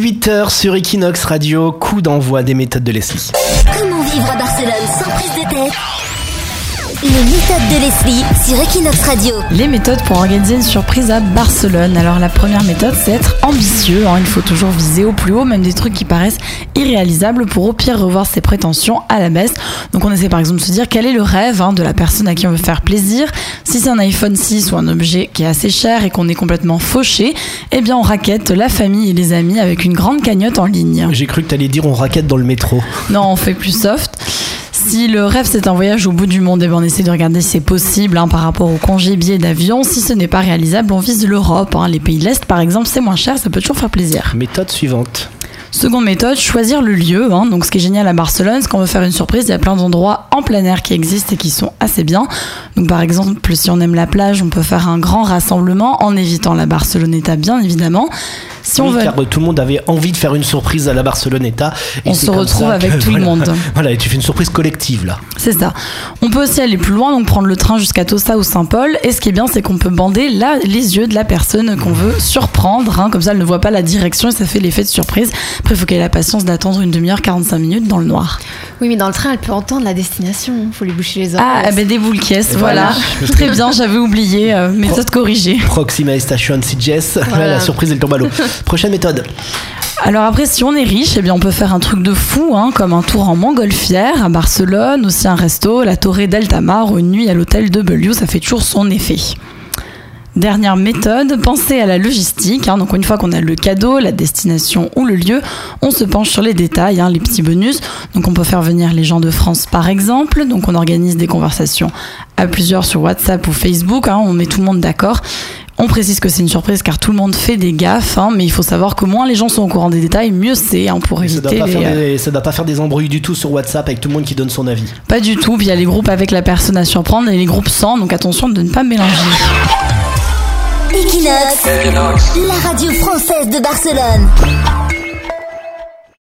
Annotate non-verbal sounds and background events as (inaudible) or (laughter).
18h sur Equinox Radio, coup d'envoi des méthodes de Leslie. Comment vivre à Barcelone sans prise de tête Les méthodes de Leslie sur Equinox Radio. Les méthodes pour organiser une surprise à Barcelone. Alors la première méthode, c'est être ambitieux. hein. Il faut toujours viser au plus haut, même des trucs qui paraissent irréalisables pour au pire revoir ses prétentions à la baisse. Donc on essaie par exemple de se dire quel est le rêve hein, de la personne à qui on veut faire plaisir. Si c'est un iPhone 6 ou un objet qui est assez cher et qu'on est complètement fauché, eh bien on raquette la famille et les amis avec une grande cagnotte en ligne. J'ai cru que t'allais dire on raquette dans le métro. Non, on fait plus soft. Si le rêve c'est un voyage au bout du monde, eh ben, on essaie de regarder si c'est possible hein, par rapport au congé billet d'avion. Si ce n'est pas réalisable, on vise l'Europe. hein. Les pays de l'Est par exemple, c'est moins cher, ça peut toujours faire plaisir. Méthode suivante. Seconde méthode, choisir le lieu. hein. Donc ce qui est génial à Barcelone, c'est qu'on veut faire une surprise, il y a plein d'endroits en plein air qui existent et qui sont assez bien. Donc par exemple, si on aime la plage, on peut faire un grand rassemblement en évitant la Barceloneta bien évidemment. Si on veut car euh, tout le monde avait envie de faire une surprise à la Barceloneta. et On se retrouve avec que, tout le voilà. monde. (laughs) Voilà, et tu fais une surprise collective là. C'est ça. On peut aussi aller plus loin, donc prendre le train jusqu'à Tossa ou Saint-Paul. Et ce qui est bien, c'est qu'on peut bander là les yeux de la personne qu'on veut surprendre. hein. Comme ça, elle ne voit pas la direction et ça fait l'effet de surprise. Après, il faut qu'elle ait la patience d'attendre une demi-heure, 45 minutes dans le noir. Oui, mais dans le train, elle peut entendre la destination. Faut lui boucher les oreilles. Ah, eh ben, des boules caisses, voilà. (laughs) Très bien, j'avais oublié. euh, méthode corrigée. Proxima Station. Voilà. (laughs) la surprise, elle tombe à l'eau. Prochaine méthode. Alors après, si on est riche, eh bien, on peut faire un truc de fou, hein, comme un tour en montgolfière à Barcelone, aussi un resto, la Torre d'Altamar une nuit à l'hôtel de Belliou, ça fait toujours son effet. Dernière méthode, penser à la logistique. hein. donc une fois qu'on a le cadeau, la destination ou le lieu, on se penche sur les détails, hein, les petits bonus. Donc on peut faire venir les gens de France par exemple. Donc on organise des conversations à plusieurs sur WhatsApp ou Facebook. hein, on met tout le monde d'accord. On précise que c'est une surprise car tout le monde fait des gaffes, hein, mais il faut savoir que moins les gens sont au courant des détails, mieux c'est hein, pour Ça doit, éviter pas les, faire euh, des, ça doit pas faire des embrouilles du tout sur WhatsApp avec tout le monde qui donne son avis. Pas du tout. Puis il y a les groupes avec la personne à surprendre et les groupes sans, donc attention de ne pas mélanger. Equinox, la radio française de Barcelone.